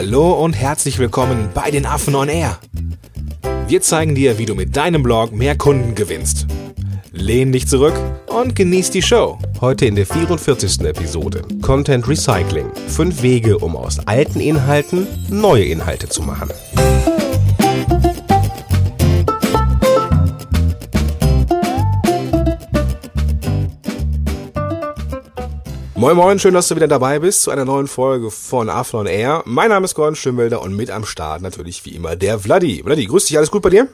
Hallo und herzlich willkommen bei den Affen on Air. Wir zeigen dir, wie du mit deinem Blog mehr Kunden gewinnst. Lehn dich zurück und genieß die Show. Heute in der 44. Episode Content Recycling. Fünf Wege, um aus alten Inhalten neue Inhalte zu machen. Moin Moin, schön, dass du wieder dabei bist zu einer neuen Folge von on Air. Mein Name ist Gordon Schönwelder und mit am Start natürlich wie immer der Vladi. Vladi, grüß dich, alles gut bei dir?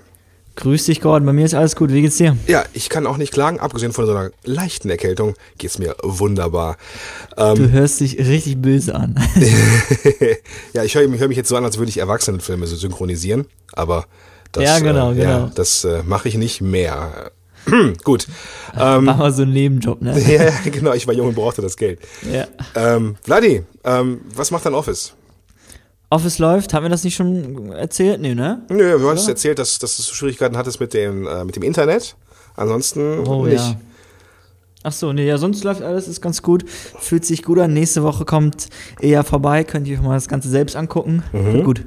Grüß dich, Gordon. Bei mir ist alles gut. Wie geht's dir? Ja, ich kann auch nicht klagen. Abgesehen von so einer leichten Erkältung geht's mir wunderbar. Ähm, du hörst dich richtig böse an. ja, ich höre hör mich jetzt so an, als würde ich Erwachsenenfilme so synchronisieren. Aber das, ja, genau, äh, genau. Ja, das äh, mache ich nicht mehr. Gut. Ähm, Mach mal so einen Nebenjob, ne? ja, genau. Ich war jung und brauchte das Geld. Ja. Ähm, Vladi, ähm, was macht dein Office? Office läuft, haben wir das nicht schon erzählt? Nee, ne? Nö, du hast erzählt, dass, dass du Schwierigkeiten hattest mit dem, äh, mit dem Internet. Ansonsten oh, nicht. Ja. Ach so, nee, ja, sonst läuft alles, ist ganz gut. Fühlt sich gut an. Nächste Woche kommt eher vorbei. Könnt ihr euch mal das Ganze selbst angucken. Mhm. Gut.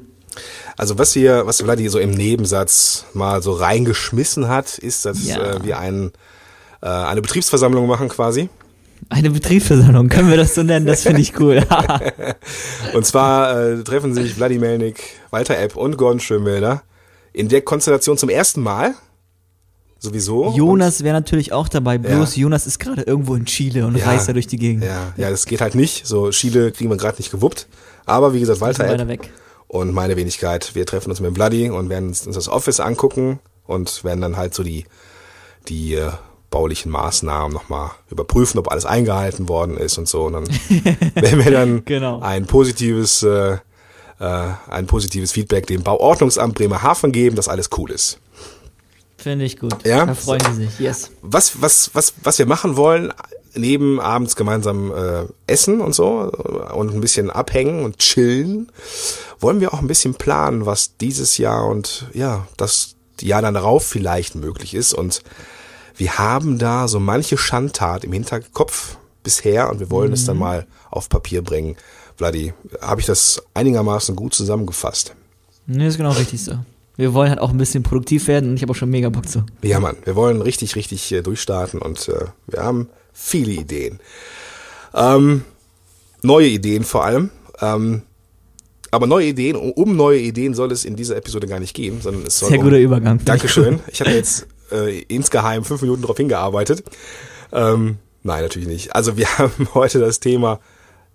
Also was hier, was Vladi so im Nebensatz mal so reingeschmissen hat, ist, dass Ja. äh, wir ein, äh, eine Betriebsversammlung machen quasi. Eine Betriebsversammlung, können wir das so nennen? Das finde ich cool. Und zwar äh, treffen sich Vladi Melnik, Walter Epp und Gordon Schönwelder in der Konstellation zum ersten Mal. Sowieso. Jonas wäre natürlich auch dabei, bloß Jonas ist gerade irgendwo in Chile und Ja. reist da durch die Gegend. Ja, ja, das geht halt nicht. So Chile kriegen wir gerade nicht gewuppt. Aber wie gesagt, Walter Epp weg. Und meine Wenigkeit, wir treffen uns mit dem Bloody und werden uns das Office angucken und werden dann halt so die, die äh, baulichen Maßnahmen nochmal überprüfen, ob alles eingehalten worden ist und so. Und dann werden wir dann Genau. ein positives, äh, äh, ein positives Feedback dem Bauordnungsamt Bremerhaven geben, dass alles cool ist. Finde ich gut. Ja? Da freuen sie sich. Yes. Was, was, was, was wir machen wollen, neben abends gemeinsam äh, essen und so und ein bisschen abhängen und chillen, wollen wir auch ein bisschen planen, was dieses Jahr und ja, das Jahr dann darauf vielleicht möglich ist. Und wir haben da so manche Schandtat im Hinterkopf bisher und wir wollen es dann mal auf Papier bringen. Vladi, habe ich das einigermaßen gut zusammengefasst? Nee, ist genau richtig so. Wir wollen halt auch ein bisschen produktiv werden und ich habe auch schon mega Bock zu. Ja, Mann, wir wollen richtig, richtig äh, durchstarten und äh, wir haben viele Ideen. Ähm, neue Ideen vor allem. Ähm, aber neue Ideen, um- neue Ideen soll es in dieser Episode gar nicht gehen, sondern es soll Sehr um, guter Übergang. Dankeschön. Ich habe jetzt äh, insgeheim fünf Minuten darauf hingearbeitet. Ähm, nein, natürlich nicht. Also wir haben heute das Thema,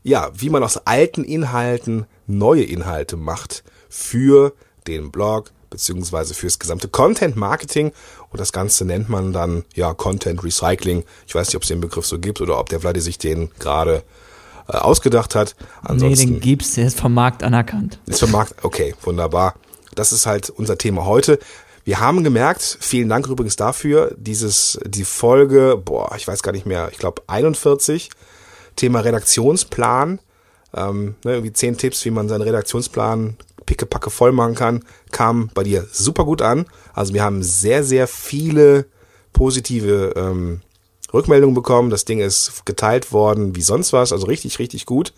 ja, wie man aus alten Inhalten neue Inhalte macht für den Blog beziehungsweise fürs gesamte Content Marketing und das Ganze nennt man dann ja Content Recycling. Ich weiß nicht, ob es den Begriff so gibt oder ob der Vladi sich den gerade äh, ausgedacht hat. Nee, Ansonsten den gibt's, der ist vom Markt anerkannt. ist vom Markt, okay, wunderbar. Das ist halt unser Thema heute. Wir haben gemerkt, vielen Dank übrigens dafür, dieses, die Folge, boah, ich weiß gar nicht mehr, ich glaube 41, Thema Redaktionsplan, ähm, ne, irgendwie zehn Tipps, wie man seinen Redaktionsplan pickepacke voll machen kann, kam bei dir super gut an. Also wir haben sehr, sehr viele positive ähm, Rückmeldungen bekommen. Das Ding ist geteilt worden wie sonst was, also richtig, richtig gut.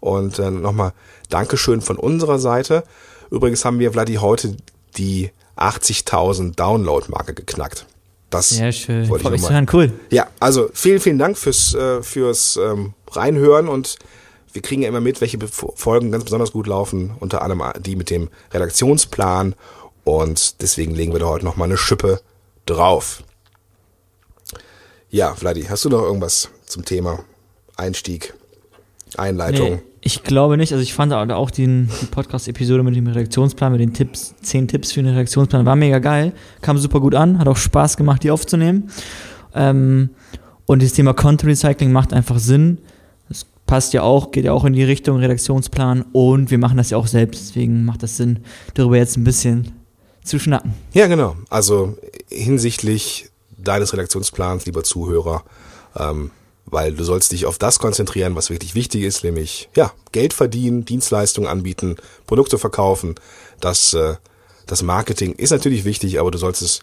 Und äh, nochmal Dankeschön von unserer Seite. Übrigens haben wir, Vladi, heute die 80.000 Download-Marke geknackt. Das Sehr schön. wollte ich zu mal- hören. Cool. ja, also vielen, vielen Dank fürs, äh, fürs ähm, Reinhören und wir kriegen ja immer mit, welche Folgen ganz besonders gut laufen, unter anderem die mit dem Redaktionsplan und deswegen legen wir da heute nochmal eine Schippe drauf. Ja, Vladi, hast du noch irgendwas zum Thema Einstieg, Einleitung? Nee, ich glaube nicht. Also ich fand auch auch den, die Podcast-Episode mit dem Redaktionsplan, mit den Tipps, zehn Tipps für den Redaktionsplan, war mega geil. Kam super gut an, hat auch Spaß gemacht, die aufzunehmen. Ähm, und das Thema Content Recycling macht einfach Sinn. Passt ja auch, geht ja auch in die Richtung Redaktionsplan und wir machen das ja auch selbst. Deswegen macht das Sinn, darüber jetzt ein bisschen zu schnacken. Ja, genau. Also hinsichtlich deines Redaktionsplans, lieber Zuhörer, ähm, weil du sollst dich auf das konzentrieren, was wirklich wichtig ist, nämlich ja Geld verdienen, Dienstleistungen anbieten, Produkte verkaufen. Das, äh, das Marketing ist natürlich wichtig, aber du sollst es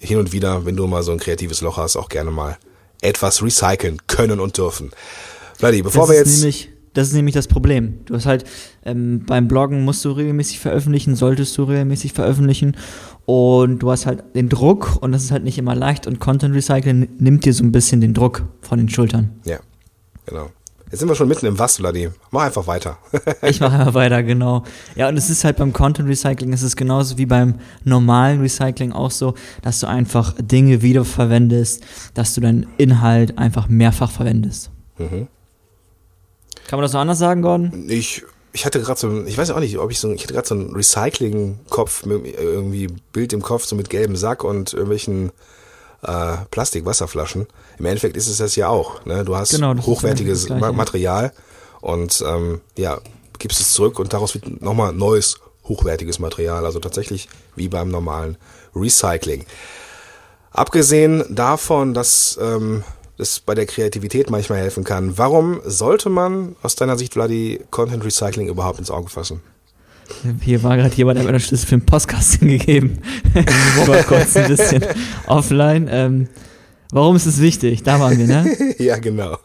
hin und wieder, wenn du mal so ein kreatives Loch hast, auch gerne mal etwas recyceln können und dürfen. Vladi, bevor das wir ist jetzt nämlich das ist nämlich das Problem. Du hast halt ähm, beim Bloggen musst du regelmäßig veröffentlichen, solltest du regelmäßig veröffentlichen und du hast halt den Druck und das ist halt nicht immer leicht und Content Recycling nimmt dir so ein bisschen den Druck von den Schultern. Ja, genau. Jetzt sind wir schon mitten im Was, Vladi. Mach einfach weiter. ich mache einfach weiter, genau. Ja, und es ist halt beim Content Recycling, es ist genauso wie beim normalen Recycling auch so, dass du einfach Dinge wiederverwendest, dass du deinen Inhalt einfach mehrfach verwendest. Mhm. Kann man das so anders sagen, Gordon? Ich, ich hatte gerade so, ich weiß auch nicht, ob ich so, ich hatte gerade so einen Recycling-Kopf, irgendwie Bild im Kopf, so mit gelbem Sack und irgendwelchen äh, Plastik-Wasserflaschen. Im Endeffekt ist es das ja auch. Ne? Du hast genau, hochwertiges Material und ähm, ja, gibst es zurück und daraus wird nochmal neues hochwertiges Material. Also tatsächlich wie beim normalen Recycling. Abgesehen davon, dass ähm, das bei der Kreativität manchmal helfen kann, warum sollte man aus deiner Sicht, Vladi, Content Recycling überhaupt ins Auge fassen? Hier war gerade jemand, der mir einen Schlüssel für den Podcasting gegeben. ich war kurz ein bisschen offline. Ähm, warum ist es wichtig? Da waren wir, ne? ja, genau.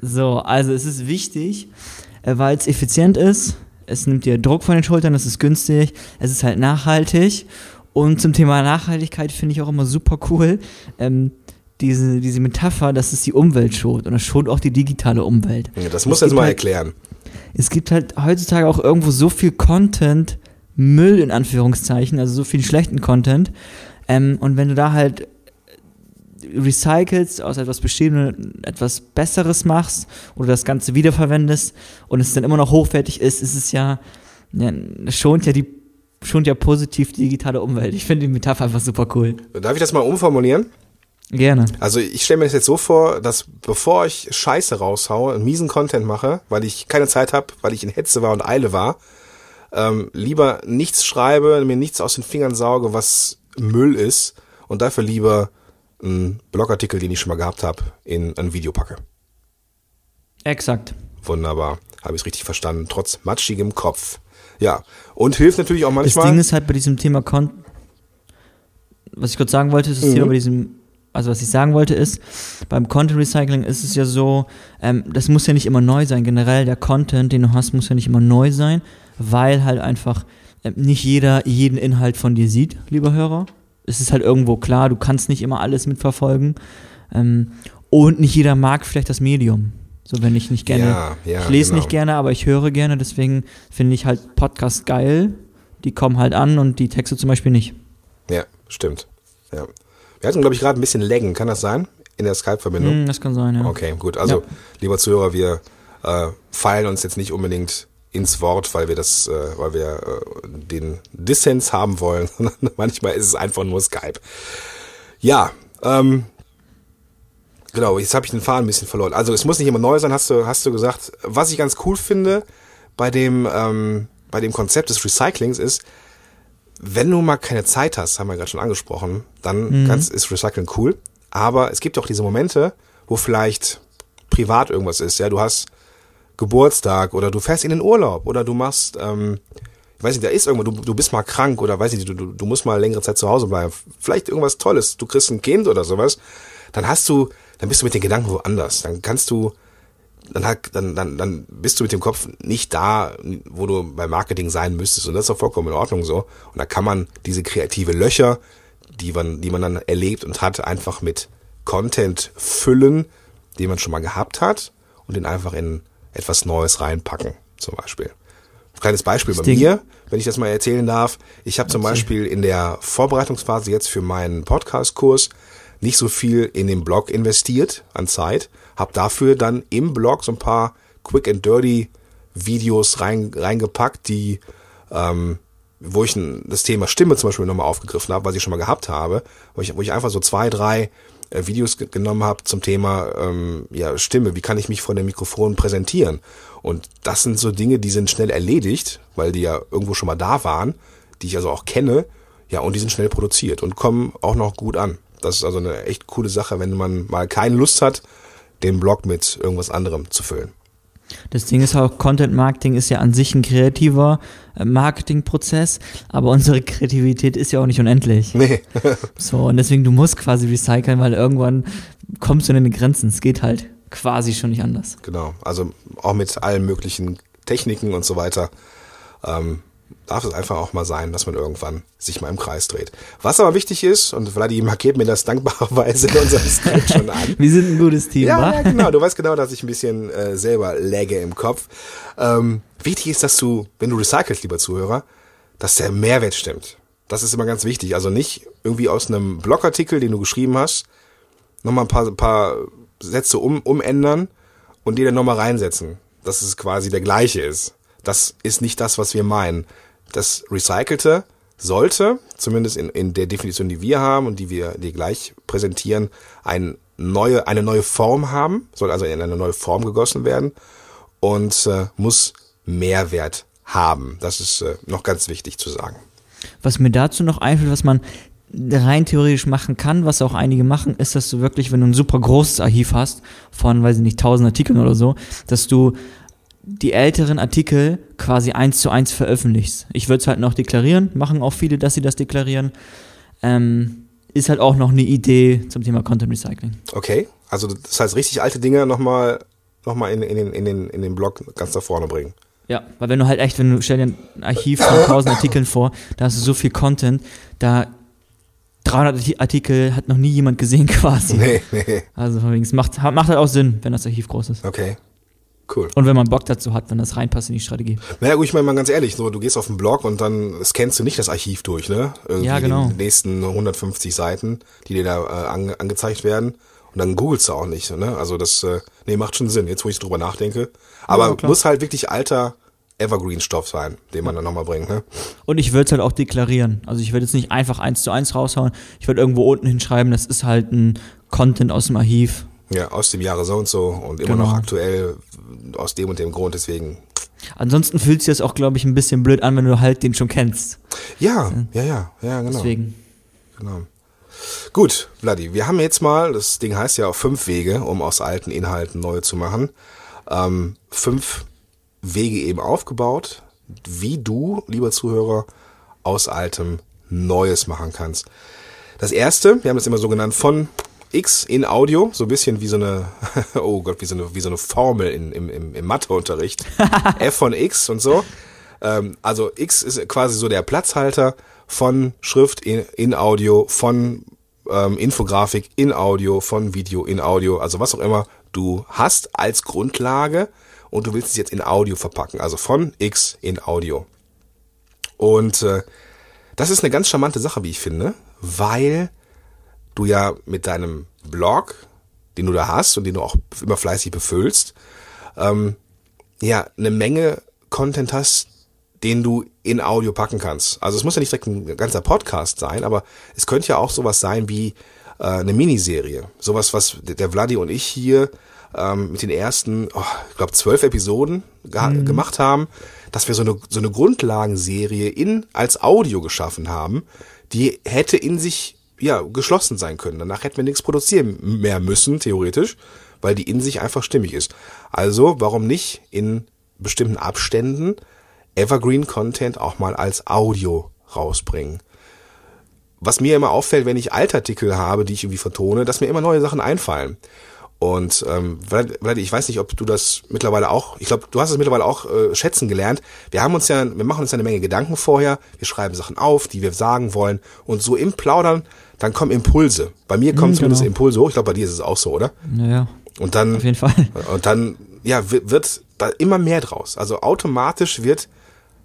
so, also es ist wichtig, äh, weil es effizient ist. Es nimmt dir Druck von den Schultern, es ist günstig, es ist halt nachhaltig. Und zum Thema Nachhaltigkeit finde ich auch immer super cool. Ähm, diese, diese Metapher, dass es die Umwelt schont und es schont auch die digitale Umwelt. Ja, das muss jetzt mal halt, erklären es gibt halt heutzutage auch irgendwo so viel Content, Müll in Anführungszeichen, also so viel schlechten Content. Ähm, und wenn du da halt recycelst, aus etwas Bestehendem etwas Besseres machst oder das Ganze wiederverwendest und es dann immer noch hochwertig ist, ist es ja, ja schont ja die schont ja positiv die digitale Umwelt. Ich finde die Metapher einfach super cool. Darf ich das mal umformulieren? Gerne. Also ich stelle mir das jetzt so vor, dass bevor ich Scheiße raushaue, miesen Content mache, weil ich keine Zeit habe, weil ich in Hetze war und Eile war, ähm, lieber nichts schreibe, mir nichts aus den Fingern sauge, was Müll ist und dafür lieber einen Blogartikel, den ich schon mal gehabt habe, in ein Video packe. Exakt. Wunderbar. Habe ich es richtig verstanden, trotz matschigem Kopf. Ja, und hilft natürlich auch manchmal. Das Ding ist halt bei diesem Thema Content, was ich kurz sagen wollte, ist das mhm. Thema bei diesem also was ich sagen wollte ist, beim Content Recycling ist es ja so, ähm, das muss ja nicht immer neu sein. Generell der Content, den du hast, muss ja nicht immer neu sein, weil halt einfach äh, nicht jeder jeden Inhalt von dir sieht, lieber Hörer. Es ist halt irgendwo klar, du kannst nicht immer alles mitverfolgen. Ähm, und nicht jeder mag vielleicht das Medium. So, wenn ich nicht gerne, ja, ja, ich lese genau. nicht gerne, aber ich höre gerne, deswegen finde ich halt Podcast geil. Die kommen halt an und die Texte zum Beispiel nicht. Ja, stimmt. Ja. Wir hatten, glaube ich, gerade ein bisschen Laggen. Kann das sein? In der Skype-Verbindung? Mm, das kann sein, ja. Okay, gut. Also, ja. lieber Zuhörer, wir äh, fallen uns jetzt nicht unbedingt ins Wort, weil wir das, äh, weil wir äh, den Dissens haben wollen, manchmal ist es einfach nur Skype. Ja, ähm, genau, jetzt habe ich den Faden ein bisschen verloren. Also es muss nicht immer neu sein, hast du, hast du gesagt. Was ich ganz cool finde bei dem, ähm, bei dem Konzept des Recyclings ist, wenn du mal keine Zeit hast, haben wir gerade schon angesprochen, dann mhm. kannst, ist Recyceln cool. Aber es gibt auch diese Momente, wo vielleicht privat irgendwas ist. Ja, du hast Geburtstag oder du fährst in den Urlaub oder du machst, ähm, ich weiß nicht, da ist irgendwo, du, du bist mal krank oder weiß nicht, du, du, du musst mal längere Zeit zu Hause bleiben. Vielleicht irgendwas Tolles, du kriegst ein Kind oder sowas. Dann hast du, dann bist du mit den Gedanken woanders. Dann kannst du dann, dann, dann, dann bist du mit dem Kopf nicht da, wo du beim Marketing sein müsstest. Und das ist auch vollkommen in Ordnung so. Und da kann man diese kreative Löcher, die man, die man dann erlebt und hat, einfach mit Content füllen, den man schon mal gehabt hat und den einfach in etwas Neues reinpacken, zum Beispiel. Kleines Beispiel bei mir, wenn ich das mal erzählen darf. Ich habe zum Beispiel in der Vorbereitungsphase jetzt für meinen Podcast-Kurs nicht so viel in den Blog investiert an Zeit, habe dafür dann im Blog so ein paar Quick and Dirty Videos rein, reingepackt, die ähm, wo ich das Thema Stimme zum Beispiel nochmal aufgegriffen habe, was ich schon mal gehabt habe, wo ich, wo ich einfach so zwei, drei äh, Videos genommen habe zum Thema ähm, ja, Stimme, wie kann ich mich vor dem Mikrofon präsentieren. Und das sind so Dinge, die sind schnell erledigt, weil die ja irgendwo schon mal da waren, die ich also auch kenne, ja, und die sind schnell produziert und kommen auch noch gut an. Das ist also eine echt coole Sache, wenn man mal keine Lust hat, den Blog mit irgendwas anderem zu füllen. Das Ding ist auch, Content Marketing ist ja an sich ein kreativer äh, Marketingprozess, aber unsere Kreativität ist ja auch nicht unendlich. Nee. so, und deswegen, du musst quasi recyceln, weil irgendwann kommst du in deine Grenzen. Es geht halt. quasi schon nicht anders. Genau. Also auch mit allen möglichen Techniken und so weiter. Ähm, darf es einfach auch mal sein, dass man irgendwann sich mal im Kreis dreht. Was aber wichtig ist, und Vladi markiert mir das dankbarerweise in unserem Skript schon an. Wir sind ein gutes Team, ja, wa? ja, genau. Du weißt genau, dass ich ein bisschen äh, selber läge im Kopf. Ähm, wichtig ist, dass du, wenn du recycelst, lieber Zuhörer, dass der Mehrwert stimmt. Das ist immer ganz wichtig. Also nicht irgendwie aus einem Blogartikel, den du geschrieben hast, nochmal ein paar, ein paar Sätze um, umändern und die dann nochmal reinsetzen. Dass es quasi der gleiche ist. Das ist nicht das, was wir meinen. Das Recycelte sollte, zumindest in, in der Definition, die wir haben und die wir dir gleich präsentieren, ein neue, eine neue Form haben, soll also in eine neue Form gegossen werden und äh, muss Mehrwert haben. Das ist äh, noch ganz wichtig zu sagen. Was mir dazu noch einfällt, was man rein theoretisch machen kann, was auch einige machen, ist, dass du wirklich, wenn du ein super großes Archiv hast, von, weiß ich nicht, tausend Artikeln oder so, dass du die älteren Artikel quasi eins zu eins veröffentlichst. Ich würde es halt noch deklarieren, machen auch viele, dass sie das deklarieren. Ähm, ist halt auch noch eine Idee zum Thema Content Recycling. Okay, also das heißt richtig alte Dinge nochmal noch mal in, in, den, in, den, in den Blog ganz da vorne bringen. Ja, weil wenn du halt echt, wenn du stell dir ein Archiv von 1000 Artikeln vor, da hast du so viel Content, da 300 Artikel hat noch nie jemand gesehen quasi. Nee, nee. Also von wegen, es macht, macht halt auch Sinn, wenn das Archiv groß ist. Okay, cool. Und wenn man Bock dazu hat, wenn das reinpasst in die Strategie. Naja, gut, ich meine mal ganz ehrlich, so, du gehst auf den Blog und dann scannst du nicht das Archiv durch, ne? Irgendwie Ja, genau. Die nächsten 150 Seiten, die dir da äh, ange angezeigt werden. Und dann googelst du auch nicht, ne? Also das, äh, nee, macht schon Sinn, jetzt wo ich drüber nachdenke. Aber Ja, muss halt wirklich alter Evergreen-Stoff sein, den man dann nochmal bringt, ne? Und ich würde es halt auch deklarieren. Also ich würde jetzt nicht einfach eins zu eins raushauen. Ich würde irgendwo unten hinschreiben, das ist halt ein Content aus dem Archiv. Ja, aus dem Jahre so und so und immer Genau. noch aktuell aus dem und dem Grund, deswegen. Ansonsten fühlt sich das auch, glaube ich, ein bisschen blöd an, wenn du halt den schon kennst. Ja, ja, ja, ja, genau. Deswegen. Genau. Gut, Vladi, wir haben jetzt mal, das Ding heißt ja auch fünf Wege, um aus alten Inhalten neue zu machen. Ähm, fünf Wege eben aufgebaut, wie du, lieber Zuhörer, aus altem Neues machen kannst. Das erste, wir haben das immer so genannt, von X in Audio, so ein bisschen wie so eine, oh Gott, wie so eine, wie so eine Formel in, im, im, Matheunterricht. F von X und so. Ähm, also X ist quasi so der Platzhalter von Schrift in, in Audio, von ähm, Infografik in Audio, von Video in Audio, also was auch immer du hast als Grundlage und du willst es jetzt in Audio verpacken, also von X in Audio. Und äh, das ist eine ganz charmante Sache, wie ich finde, weil du ja mit deinem Blog, den du da hast und den du auch immer fleißig befüllst, ähm, ja, eine Menge Content hast, den du in Audio packen kannst. Also es muss ja nicht direkt ein ganzer Podcast sein, aber es könnte ja auch sowas sein wie äh, eine Miniserie. Sowas, was der Vladi und ich hier ähm, mit den ersten, oh, ich glaube, zwölf Episoden ge gemacht haben, dass wir so eine, so eine Grundlagenserie in als Audio geschaffen haben, die hätte in sich ja geschlossen sein können. Danach hätten wir nichts produzieren mehr müssen, theoretisch, weil die in sich einfach stimmig ist. Also, warum nicht in bestimmten Abständen Evergreen Content auch mal als Audio rausbringen? was mir immer auffällt, wenn ich Altartikel habe, die ich irgendwie vertone, dass mir immer neue Sachen einfallen. Und ähm, ich weiß nicht, ob du das mittlerweile auch, ich glaube, du hast es mittlerweile auch äh, schätzen gelernt. Wir haben uns ja, wir machen uns ja eine Menge Gedanken vorher, wir schreiben Sachen auf, die wir sagen wollen und so im Plaudern, dann kommen Impulse. Bei mir kommen Mhm, zumindest genau. Impulse hoch, ich glaube, bei dir ist es auch so, oder? Naja, Und dann auf jeden Fall. und dann ja wi- wird da immer mehr draus. Also automatisch wird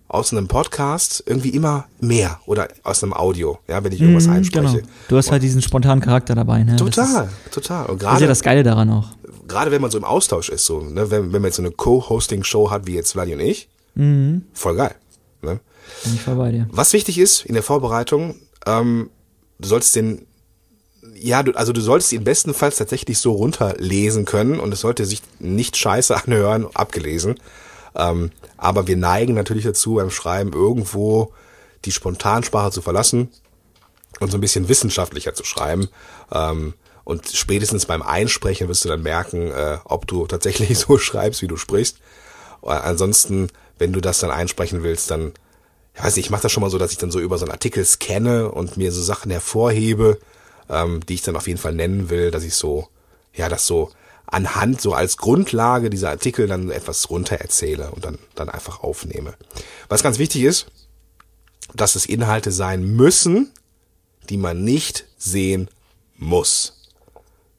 aus einem Podcast irgendwie immer mehr oder aus einem Audio, ja, wenn ich irgendwas Mhm, einspreche. Genau. Du hast halt diesen spontanen Charakter dabei. Ne? Das Total, ist, total. Und das ist ja das Geile daran auch. gerade wenn man so im Austausch ist, so, ne, wenn, wenn man jetzt so eine Co-Hosting-Show hat wie jetzt Vladi und ich, Mhm. voll geil. Ne? Bin ich voll bei dir. Was wichtig ist in der Vorbereitung, ähm, du solltest den, ja, du, also du solltest ihn bestenfalls tatsächlich so runterlesen können und es sollte sich nicht scheiße anhören, abgelesen. Ähm, aber wir neigen natürlich dazu, beim Schreiben irgendwo die Spontansprache zu verlassen und so ein bisschen wissenschaftlicher zu schreiben. Ähm, und spätestens beim Einsprechen wirst du dann merken, äh, ob du tatsächlich so schreibst, wie du sprichst. Äh, ansonsten, wenn du das dann einsprechen willst, dann, ich weiß nicht, ich mache das schon mal so, dass ich dann so über so einen Artikel scanne und mir so Sachen hervorhebe, ähm, die ich dann auf jeden Fall nennen will, dass ich so, ja, das so anhand so als Grundlage dieser Artikel dann etwas runter erzähle und dann, dann einfach aufnehme. Was ganz wichtig ist, dass es Inhalte sein müssen, die man nicht sehen muss.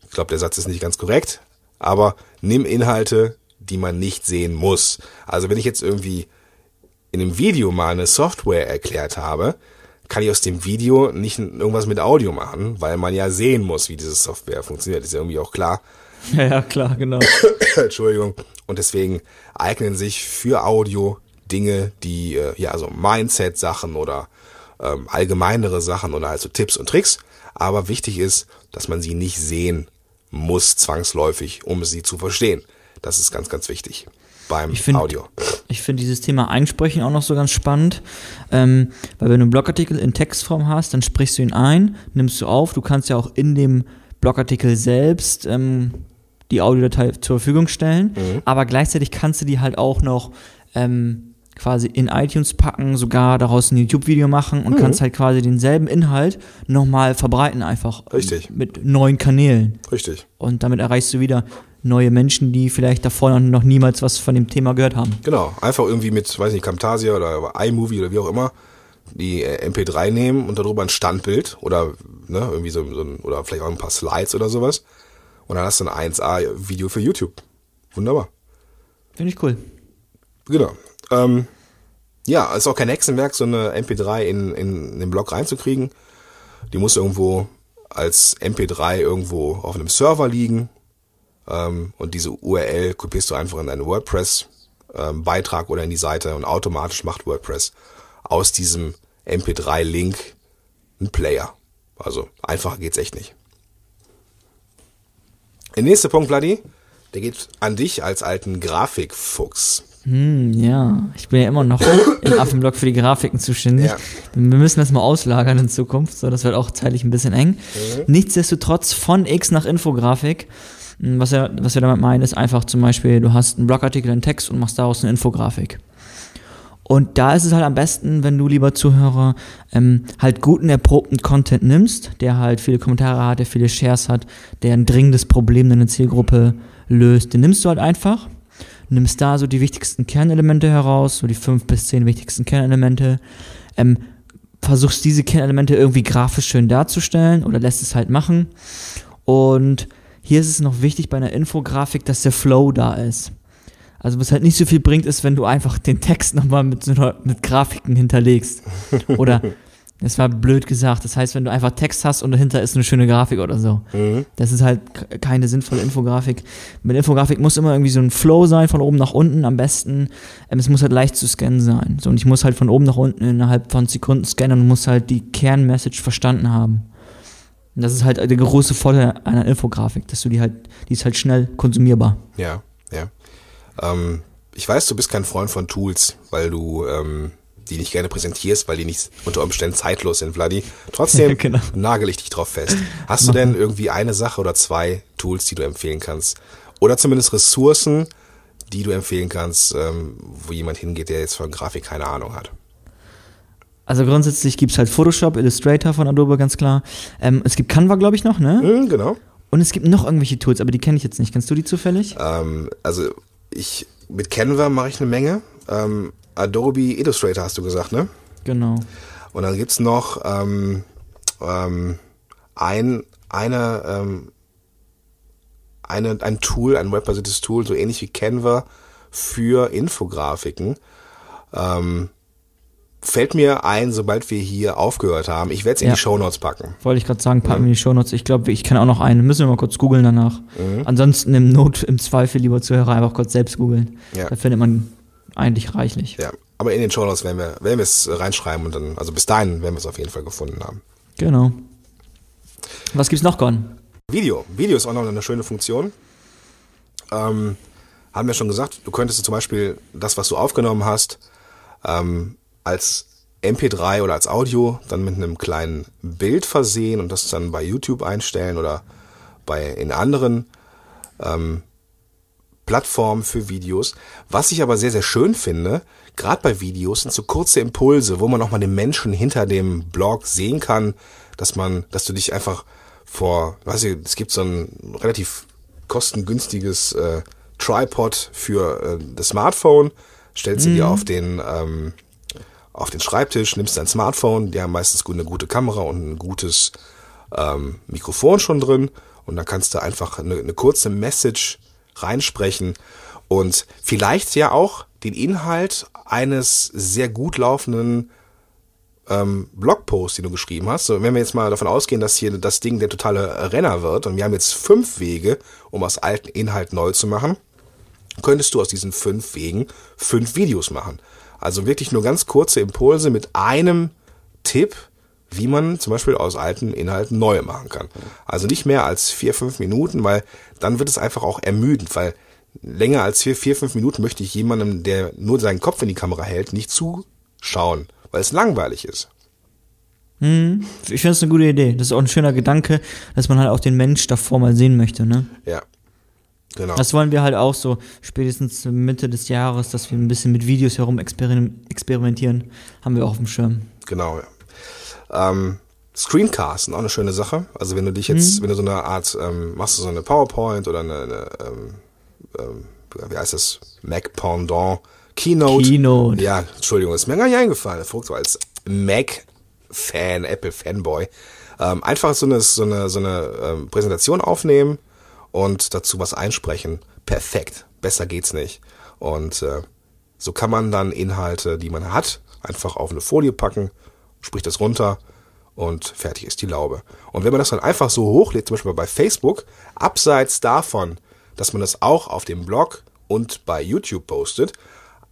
Ich glaube, der Satz ist nicht ganz korrekt, aber nimm Inhalte, die man nicht sehen muss. Also wenn ich jetzt irgendwie in einem Video mal eine Software erklärt habe, kann ich aus dem Video nicht irgendwas mit Audio machen, weil man ja sehen muss, wie diese Software funktioniert. Ist ja irgendwie auch klar. Ja, ja, klar, genau. Entschuldigung. Und deswegen eignen sich für Audio Dinge, die, äh, ja, also Mindset-Sachen oder ähm, allgemeinere Sachen oder also Tipps und Tricks. Aber wichtig ist, dass man sie nicht sehen muss, zwangsläufig, um sie zu verstehen. Das ist ganz, ganz wichtig beim Ich find- Audio. Ich finde dieses Thema Einsprechen auch noch so ganz spannend, ähm, weil wenn du einen Blogartikel in Textform hast, dann sprichst du ihn ein, nimmst du auf, du kannst ja auch in dem Blogartikel selbst ähm, die Audiodatei zur Verfügung stellen, aber gleichzeitig kannst du die halt auch noch ähm, quasi in iTunes packen, sogar daraus ein YouTube-Video machen und kannst halt quasi denselben Inhalt nochmal verbreiten einfach. Richtig. Mit neuen Kanälen. Richtig. Und damit erreichst du wieder neue Menschen, die vielleicht davor noch- noch niemals was von dem Thema gehört haben. Genau. Einfach irgendwie mit, weiß nicht, Camtasia oder iMovie oder wie auch immer, die äh, MP3 nehmen und darüber ein Standbild oder, ne, irgendwie so, so ein, oder vielleicht auch ein paar Slides oder sowas. Und dann hast du ein 1A-Video für YouTube. Wunderbar. Finde ich cool. Genau. Ähm, ja, ist auch kein Hexenwerk, so eine MP3 in, in den Blog reinzukriegen. Die muss irgendwo als MP3 irgendwo auf einem Server liegen. Ähm, und diese URL kopierst du einfach in deinen WordPress-Beitrag oder in die Seite und automatisch macht WordPress aus diesem MP3-Link einen Player. Also einfacher geht's echt nicht. Der nächste Punkt, Vladi, der geht an dich als alten Grafikfuchs. Hm, ja, ich bin ja immer noch im Affenblock für die Grafiken zuständig. Ja. Wir müssen das mal auslagern in Zukunft, so das wird auch zeitlich ein bisschen eng. Nichtsdestotrotz von X nach Infografik. Hm, Was, er, was wir damit meinen, ist einfach zum Beispiel, du hast einen Blogartikel, einen Text und machst daraus eine Infografik. Und da ist es halt am besten, wenn du, lieber Zuhörer, ähm, halt guten, erprobten Content nimmst, der halt viele Kommentare hat, der viele Shares hat, der ein dringendes Problem deiner Zielgruppe löst. Den nimmst du halt einfach, nimmst da so die wichtigsten Kernelemente heraus, so die fünf bis zehn wichtigsten Kernelemente, ähm, versuchst diese Kernelemente irgendwie grafisch schön darzustellen oder lässt es halt machen. Und hier ist es noch wichtig bei einer Infografik, dass der Flow da ist. Also was halt nicht so viel bringt, ist, wenn du einfach den Text nochmal mit, so einer- mit Grafiken hinterlegst. Oder, das war blöd gesagt, das heißt, wenn du einfach Text hast und dahinter ist eine schöne Grafik oder so. Das ist halt keine sinnvolle Infografik. Mit Infografik muss immer irgendwie so ein Flow sein, von oben nach unten am besten. Ähm, es muss halt leicht zu scannen sein. So, und ich muss halt von oben nach unten innerhalb von Sekunden scannen und muss halt die Kernmessage verstanden haben. Und das ist halt der große Vorteil einer Infografik, dass du die halt, die ist halt schnell konsumierbar. Ja, ja. Ähm, ich weiß, du bist kein Freund von Tools, weil du ähm, die nicht gerne präsentierst, weil die nicht unter Umständen zeitlos sind, Vladi. Trotzdem Genau. nagel ich dich drauf fest. Hast du denn irgendwie eine Sache oder zwei Tools, die du empfehlen kannst? Oder zumindest Ressourcen, die du empfehlen kannst, ähm, wo jemand hingeht, der jetzt von Grafik keine Ahnung hat? Also grundsätzlich gibt es halt Photoshop, Illustrator von Adobe, ganz klar. Ähm, es gibt Canva, glaube ich, noch, ne? Hm, genau. Und es gibt noch irgendwelche Tools, aber die kenne ich jetzt nicht. Kennst du die zufällig? Ähm, also ich mit Canva mache ich eine Menge. Ähm, Adobe Illustrator hast du gesagt, ne? Genau. Und dann gibt's noch ähm, ähm, ein, eine, ähm, eine, ein Tool, ein webbasiertes Tool, so ähnlich wie Canva für Infografiken. Ähm, fällt mir ein, sobald wir hier aufgehört haben. Ich werde es in Ja. die Shownotes packen. Wollte ich gerade sagen, packen wir in die Shownotes. Ich glaube, ich kenne auch noch einen. Müssen wir mal kurz googeln danach. Mhm. Ansonsten im Not, im Zweifel, lieber Zuhörer, einfach kurz selbst googeln. Ja. Da findet man eigentlich reichlich. Ja, aber in den Shownotes werden wir, werden wir es reinschreiben und dann, also bis dahin werden wir es auf jeden Fall gefunden haben. Genau. Was gibt's noch, Gon? Video. Video ist auch noch eine schöne Funktion. Ähm, haben wir schon gesagt, du könntest zum Beispiel das, was du aufgenommen hast, ähm, als MP3 oder als Audio dann mit einem kleinen Bild versehen und das dann bei YouTube einstellen oder bei in anderen ähm, Plattformen für Videos. Was ich aber sehr, sehr schön finde, gerade bei Videos sind so kurze Impulse, wo man auch mal den Menschen hinter dem Blog sehen kann, dass man, dass du dich einfach vor, weiß ich, es gibt so ein relativ kostengünstiges äh, Tripod für äh, das Smartphone, stellst sie dir auf den ähm, auf den Schreibtisch, nimmst dein Smartphone, die haben meistens eine gute Kamera und ein gutes ähm, Mikrofon schon drin und dann kannst du einfach eine, eine kurze Message reinsprechen und vielleicht ja auch den Inhalt eines sehr gut laufenden ähm, Blogpost, den du geschrieben hast. So, wenn wir jetzt mal davon ausgehen, dass hier das Ding der totale Renner wird und wir haben jetzt fünf Wege, um aus alten Inhalt neu zu machen, könntest du aus diesen fünf Wegen fünf Videos machen. Also wirklich nur ganz kurze Impulse mit einem Tipp, wie man zum Beispiel aus alten Inhalten neue machen kann. Also nicht mehr als vier, fünf Minuten, weil dann wird es einfach auch ermüdend, weil länger als vier, vier, fünf Minuten möchte ich jemandem, der nur seinen Kopf in die Kamera hält, nicht zuschauen, weil es langweilig ist. Ich finde es eine gute Idee. Das ist auch ein schöner Gedanke, dass man halt auch den Mensch davor mal sehen möchte, ne? Ja. Genau. Das wollen wir halt auch so spätestens Mitte des Jahres, dass wir ein bisschen mit Videos herum experim- experimentieren, haben wir auch auf dem Schirm. Genau, ja. Ähm, Screencasten, auch eine schöne Sache. Also wenn du dich jetzt, wenn du so eine Art, ähm, machst du so eine PowerPoint oder eine, eine ähm, ähm, wie heißt das, Mac Pendant, Keynote. Keynote. Ja, Entschuldigung, ist mir gar nicht eingefallen. Vogt so als Mac-Fan, Apple-Fanboy. Ähm, einfach so eine, so eine, so eine ähm, Präsentation aufnehmen und dazu was einsprechen. Perfekt. Besser geht's nicht. Und äh, so kann man dann Inhalte, die man hat, einfach auf eine Folie packen, spricht das runter und fertig ist die Laube. Und wenn man das dann einfach so hochlädt, zum Beispiel bei Facebook, abseits davon, dass man das auch auf dem Blog und bei YouTube postet,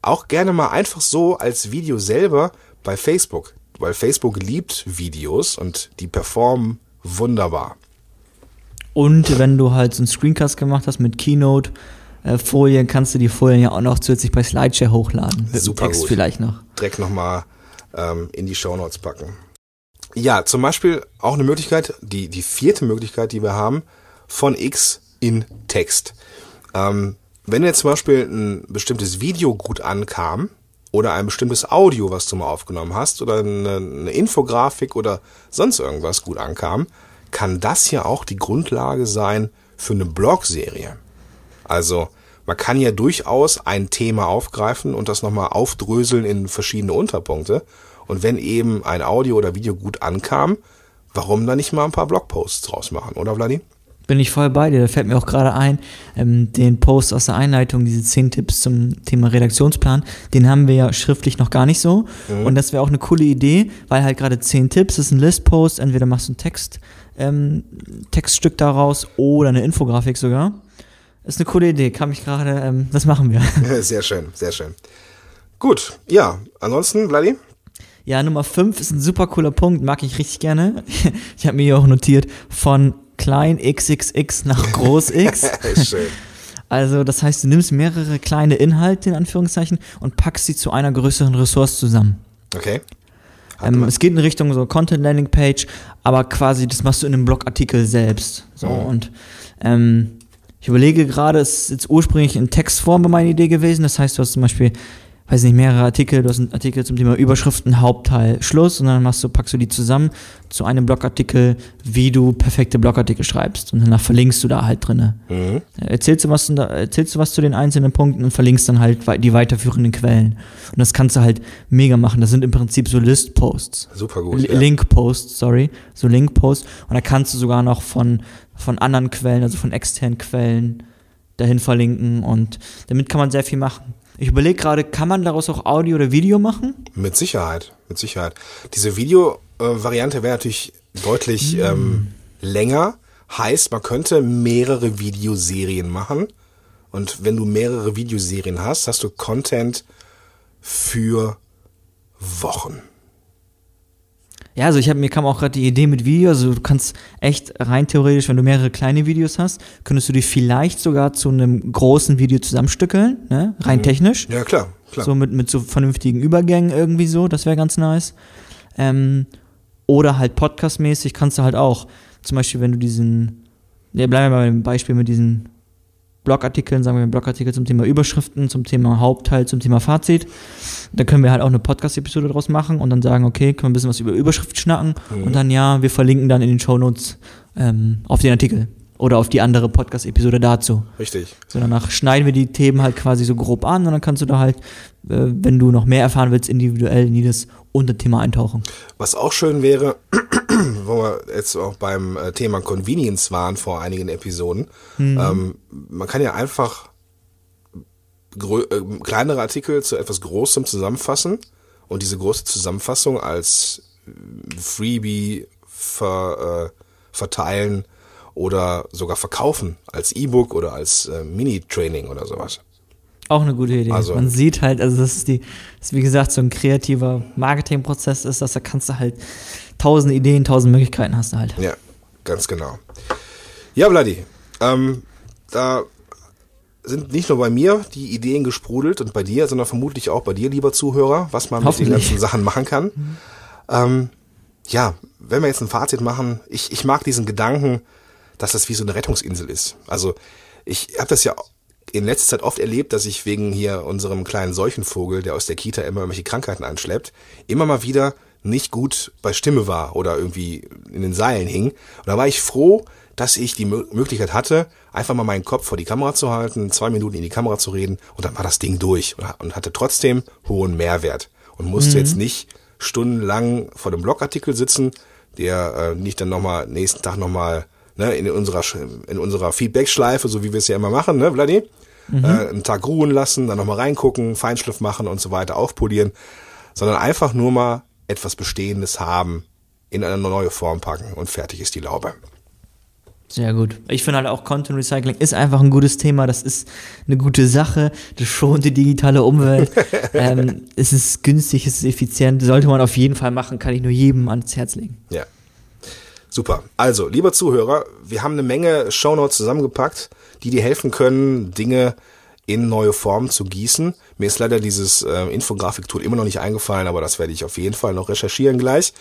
auch gerne mal einfach so als Video selber bei Facebook, weil Facebook liebt Videos und die performen wunderbar. Und wenn du halt so einen Screencast gemacht hast mit Keynote, äh, Folien, kannst du die Folien ja auch noch zusätzlich bei Slideshare hochladen. Super Text gut. vielleicht noch. direkt nochmal ähm, in die Shownotes packen. Ja, zum Beispiel auch eine Möglichkeit, die, die vierte Möglichkeit, die wir haben, von X in Text. Ähm, wenn jetzt zum Beispiel ein bestimmtes Video gut ankam oder ein bestimmtes Audio, was du mal aufgenommen hast oder eine, eine Infografik oder sonst irgendwas gut ankam, kann das ja auch die Grundlage sein für eine Blogserie. Also man kann ja durchaus ein Thema aufgreifen und das nochmal aufdröseln in verschiedene Unterpunkte. Und wenn eben ein Audio oder Video gut ankam, warum dann nicht mal ein paar Blogposts draus machen, oder Vladi? Bin ich voll bei dir. Da fällt mir auch gerade ein, ähm, den Post aus der Einleitung, diese 10 Tipps zum Thema Redaktionsplan, den haben wir ja schriftlich noch gar nicht so. Und das wäre auch eine coole Idee, weil halt gerade 10 Tipps ist ein List-Post, entweder machst du ein Text, ähm, Textstück daraus oder eine Infografik sogar. Ist eine coole Idee, kam ich gerade, ähm, das machen wir. Sehr schön, sehr schön. Gut, ja, ansonsten, Vladi? Ja, Nummer 5 ist ein super cooler Punkt, mag ich richtig gerne. Ich habe mir hier auch notiert, von klein XXX nach groß X. schön. Also das heißt, du nimmst mehrere kleine Inhalte in Anführungszeichen und packst sie zu einer größeren Ressource zusammen. Okay. Ähm, es geht in Richtung so Content Landing Page, aber quasi das machst du in einem Blogartikel selbst. So und ähm, ich überlege gerade, es ist jetzt ursprünglich in Textform meine Idee gewesen. Das heißt, du hast zum Beispiel, weiß nicht, mehrere Artikel, du hast einen Artikel zum Thema Überschriften, Hauptteil, Schluss und dann machst du, packst du die zusammen zu einem Blogartikel, wie du perfekte Blogartikel schreibst und danach verlinkst du da halt drinne. Mhm. Erzählst du, was, erzählst du was zu den einzelnen Punkten und verlinkst dann halt die weiterführenden Quellen. Und das kannst du halt mega machen. Das sind im Prinzip so List-Posts. Super gut. L- ja. Link-Posts, sorry. So Link-Posts. Und da kannst du sogar noch von, von anderen Quellen, also von externen Quellen, dahin verlinken. Und damit kann man sehr viel machen. Ich überlege gerade, kann man daraus auch Audio oder Video machen? Mit Sicherheit, mit Sicherheit. Diese Video-Variante wäre natürlich deutlich ähm, länger. Heißt, man könnte mehrere Videoserien machen. Und wenn du mehrere Videoserien hast, hast du Content für Wochen. Ja, also ich habe mir kam auch gerade die Idee mit Video, also du kannst echt rein theoretisch, wenn du mehrere kleine Videos hast, könntest du die vielleicht sogar zu einem großen Video zusammenstückeln, ne? rein technisch. Ja, klar, klar. So mit, mit so vernünftigen Übergängen irgendwie so, das wäre ganz nice. Ähm, oder halt podcastmäßig kannst du halt auch, zum Beispiel, wenn du diesen, ne, bleiben wir mal beim Beispiel mit diesen Blogartikeln, sagen wir Blogartikel zum Thema Überschriften, zum Thema Hauptteil, zum Thema Fazit. Da können wir halt auch eine Podcast-Episode draus machen und dann sagen, okay, können wir ein bisschen was über Überschrift schnacken und dann ja, wir verlinken dann in den Shownotes ähm, auf den Artikel. Oder auf die andere Podcast-Episode dazu. Richtig. So, danach schneiden wir die Themen halt quasi so grob an und dann kannst du da halt, äh, wenn du noch mehr erfahren willst, individuell in jedes Unterthema eintauchen. Was auch schön wäre, wo wir jetzt auch beim äh, Thema Convenience waren vor einigen Episoden, ähm, man kann ja einfach äh, kleinere Artikel zu etwas Großem zusammenfassen und diese große Zusammenfassung als äh, Freebie ver, äh, verteilen oder sogar verkaufen als E-Book oder als äh, Mini-Training oder sowas. Auch eine gute Idee. Also- Man sieht halt, also das ist die, das ist wie gesagt so ein kreativer Marketingprozess ist, dass da kannst du halt tausend Ideen, tausend Möglichkeiten hast du halt. Ja, ganz genau. Ja, Vladi, ähm, da sind nicht nur bei mir die Ideen gesprudelt und bei dir, sondern vermutlich auch bei dir, lieber Zuhörer, was man mit den ganzen Sachen machen kann. Ähm, ja, wenn wir jetzt ein Fazit machen, ich, ich mag diesen Gedanken, dass das wie so eine Rettungsinsel ist. Also ich habe das ja in letzter Zeit oft erlebt, dass ich wegen hier unserem kleinen Seuchenvogel, der aus der Kita immer irgendwelche Krankheiten anschleppt, immer mal wieder nicht gut bei Stimme war oder irgendwie in den Seilen hing. Und da war ich froh, dass ich die Mö- Möglichkeit hatte, einfach mal meinen Kopf vor die Kamera zu halten, zwei Minuten in die Kamera zu reden und dann war das Ding durch und ha- und hatte trotzdem hohen Mehrwert und musste jetzt nicht stundenlang vor dem Blogartikel sitzen, der äh, nicht dann nochmal nächsten Tag nochmal ne, in unserer in unserer Feedback-Schleife, so wie wir es ja immer machen, ne, Vladi? Äh, einen Tag ruhen lassen, dann nochmal reingucken, Feinschliff machen und so weiter, aufpolieren, sondern einfach nur mal etwas Bestehendes haben, in eine neue Form packen und fertig ist die Laube. Sehr gut. Ich finde halt auch Content Recycling ist einfach ein gutes Thema. Das ist eine gute Sache. Das schont die digitale Umwelt. ähm, es ist günstig, es ist effizient. Sollte man auf jeden Fall machen. Kann ich nur jedem ans Herz legen. Ja. Super. Also, lieber Zuhörer, wir haben eine Menge Shownotes zusammengepackt, die dir helfen können, Dinge in neue Formen zu gießen. Mir ist leider dieses äh, Infografik-Tool immer noch nicht eingefallen, aber das werde ich auf jeden Fall noch recherchieren gleich.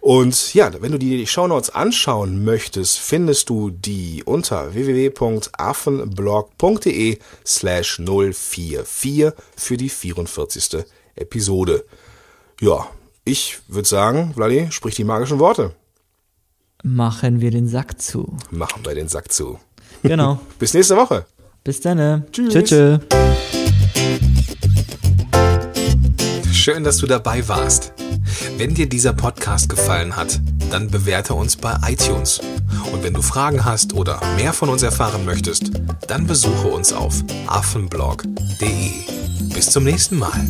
Und ja, wenn du dir die Shownotes anschauen möchtest, findest du die unter www.affenblog.de slash 044 für die 44. Episode. Ja, ich würde sagen, Vladi, sprich die magischen Worte. Machen wir den Sack zu. Machen wir den Sack zu. Genau. Bis nächste Woche. Bis dann. Tschüss. Tschö, tschö. Schön, dass du dabei warst. Wenn dir dieser Podcast gefallen hat, dann bewerte uns bei iTunes. Und wenn du Fragen hast oder mehr von uns erfahren möchtest, dann besuche uns auf affenblog.de. Bis zum nächsten Mal.